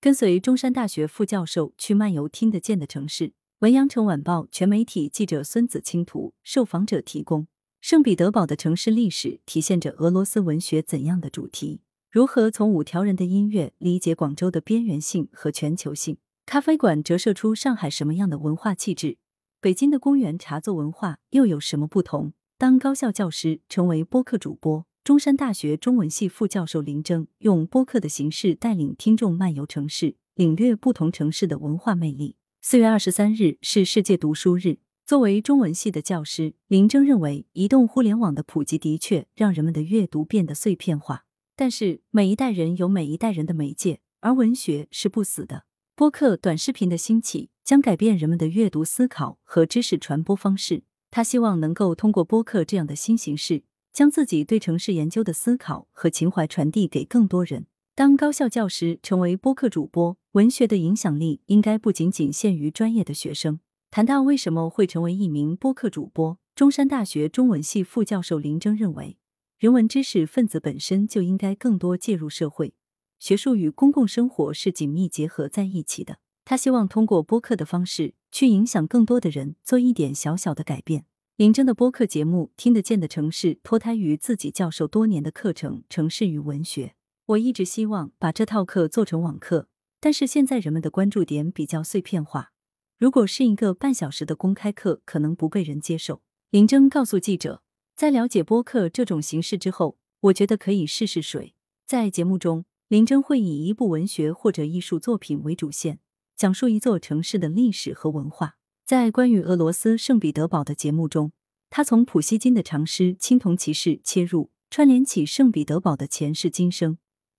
跟随中山大学副教授去漫游听得见的城市。文阳城晚报全媒体记者孙子清图，受访者提供。圣彼得堡的城市历史体现着俄罗斯文学怎样的主题？如何从五条人的音乐理解广州的边缘性和全球性？咖啡馆折射出上海什么样的文化气质？北京的公园茶座文化又有什么不同？当高校教师成为播客主播，中山大学中文系副教授林征用播客的形式带领听众漫游城市，领略不同城市的文化魅力。四月二十三日是世界读书日。作为中文系的教师，林征认为，移动互联网的普及的确让人们的阅读变得碎片化。但是，每一代人有每一代人的媒介，而文学是不死的。播客、短视频的兴起将改变人们的阅读思考和知识传播方式。他希望能够通过播客这样的新形式，将自己对城市研究的思考和情怀传递给更多人。当高校教师成为播客主播，文学的影响力应该不仅仅限于专业的学生。谈到为什么会成为一名播客主播，中山大学中文系副教授林征认为，人文知识分子本身就应该更多介入社会，学术与公共生活是紧密结合在一起的。他希望通过播客的方式去影响更多的人，做一点小小的改变。林峥的播客节目《听得见的城市》脱胎于自己教授多年的课程《城市与文学》。我一直希望把这套课做成网课，但是现在人们的关注点比较碎片化，如果是一个半小时的公开课，可能不被人接受。林峥告诉记者，在了解播客这种形式之后，我觉得可以试试水。在节目中，林峥会以一部文学或者艺术作品为主线，讲述一座城市的历史和文化。在关于俄罗斯圣彼得堡的节目中，他从普希金的长诗《青铜骑士》切入，串联起圣彼得堡的前世今生。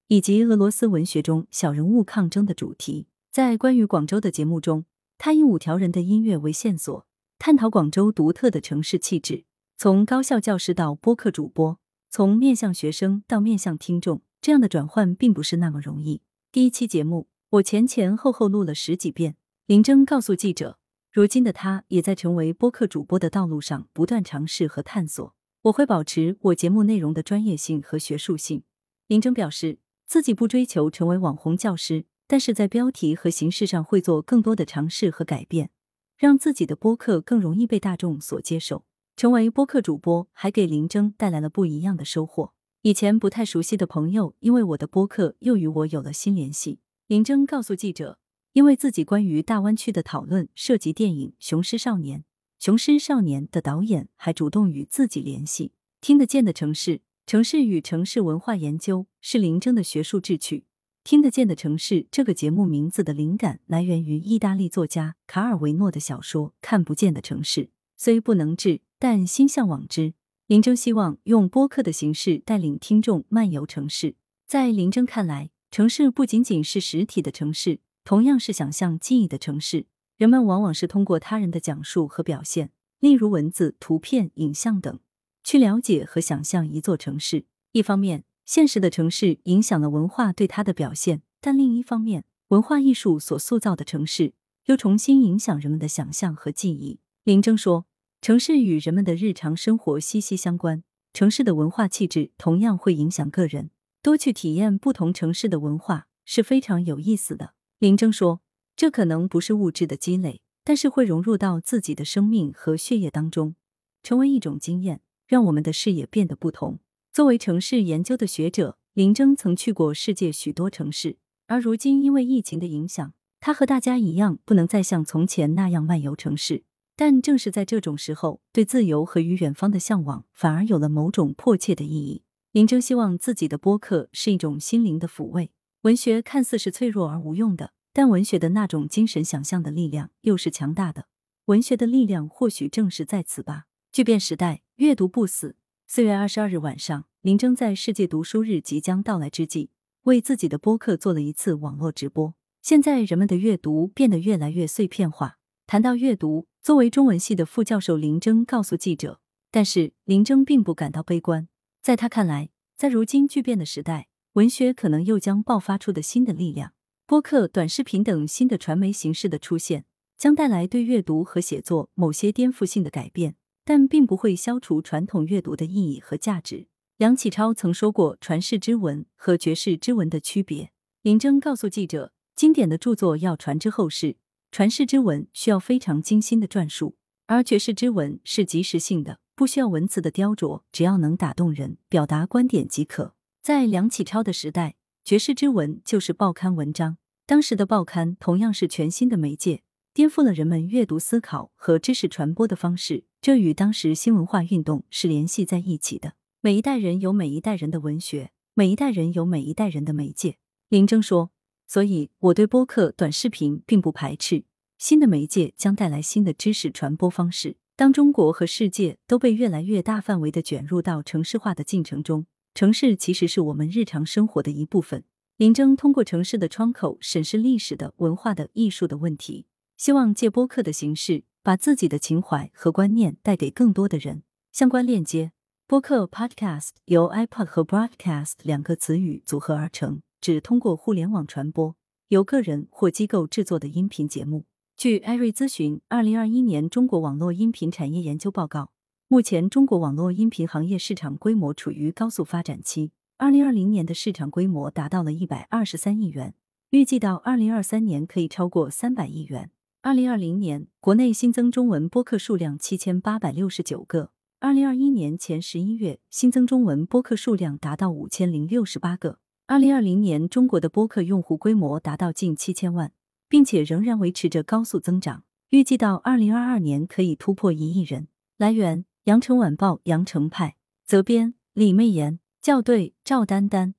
以及俄罗斯文学中小人物抗争的主题，在关于广州的节目中，他以五条人的音乐为线索，探讨广州独特的城市气质。从高校教师到播客主播，从面向学生到面向听众，这样的转换并不是那么容易。第一期节目，我前前后后录了十几遍。林征告诉记者，如今的他也在成为播客主播的道路上不断尝试和探索。我会保持我节目内容的专业性和学术性。林征表示。自己不追求成为网红教师，但是在标题和形式上会做更多的尝试和改变，让自己的播客更容易被大众所接受。成为播客主播还给林征带来了不一样的收获。以前不太熟悉的朋友，因为我的播客又与我有了新联系。林征告诉记者，因为自己关于大湾区的讨论涉及电影《雄狮少年》，《雄狮少年》的导演还主动与自己联系。听得见的城市。城市与城市文化研究是林征的学术志趣。听得见的城市这个节目名字的灵感来源于意大利作家卡尔维诺的小说《看不见的城市》，虽不能至，但心向往之。林征希望用播客的形式带领听众漫游城市。在林征看来，城市不仅仅是实体的城市，同样是想象记忆的城市。人们往往是通过他人的讲述和表现，例如文字、图片、影像等。去了解和想象一座城市，一方面，现实的城市影响了文化对它的表现；但另一方面，文化艺术所塑造的城市又重新影响人们的想象和记忆。林征说：“城市与人们的日常生活息息相关，城市的文化气质同样会影响个人。多去体验不同城市的文化是非常有意思的。”林征说：“这可能不是物质的积累，但是会融入到自己的生命和血液当中，成为一种经验。”让我们的视野变得不同。作为城市研究的学者，林征曾去过世界许多城市，而如今因为疫情的影响，他和大家一样不能再像从前那样漫游城市。但正是在这种时候，对自由和与远方的向往反而有了某种迫切的意义。林征希望自己的播客是一种心灵的抚慰。文学看似是脆弱而无用的，但文学的那种精神想象的力量又是强大的。文学的力量或许正是在此吧。巨变时代。阅读不死。四月二十二日晚上，林峥在世界读书日即将到来之际，为自己的播客做了一次网络直播。现在人们的阅读变得越来越碎片化。谈到阅读，作为中文系的副教授林峥告诉记者，但是林峥并不感到悲观。在他看来，在如今巨变的时代，文学可能又将爆发出的新的力量。播客、短视频等新的传媒形式的出现，将带来对阅读和写作某些颠覆性的改变。但并不会消除传统阅读的意义和价值。梁启超曾说过传世之文和绝世之文的区别。林征告诉记者，经典的著作要传之后世，传世之文需要非常精心的撰述，而绝世之文是即时性的，不需要文字的雕琢，只要能打动人，表达观点即可。在梁启超的时代，绝世之文就是报刊文章。当时的报刊同样是全新的媒介，颠覆了人们阅读思考和知识传播的方式。这与当时新文化运动是联系在一起的。每一代人有每一代人的文学，每一代人有每一代人的媒介。林征说：“所以我对播客、短视频并不排斥。新的媒介将带来新的知识传播方式。当中国和世界都被越来越大范围的卷入到城市化的进程中，城市其实是我们日常生活的一部分。”林征通过城市的窗口审视历史的、文化的、艺术的问题，希望借播客的形式，把自己的情怀和观念带给更多的人。相关链接：播客 （podcast） 由 iPod 和 broadcast 两个词语组合而成，指通过互联网传播，由个人或机构制作的音频节目。据艾瑞咨询二零二一年中国网络音频产业研究报告，目前中国网络音频行业市场规模处于高速发展期。二零二零年的市场规模达到了一百二十三亿元，预计到二零二三年可以超过三百亿元。二零二零年国内新增中文播客数量七千八百六十九个，二零二一年前十一月新增中文播客数量达到五千零六十八个。二零二零年中国的播客用户规模达到近七千万，并且仍然维持着高速增长，预计到二零二二年可以突破一亿人。来源：羊城晚报羊城派，责编：李媚妍。校对：赵丹丹。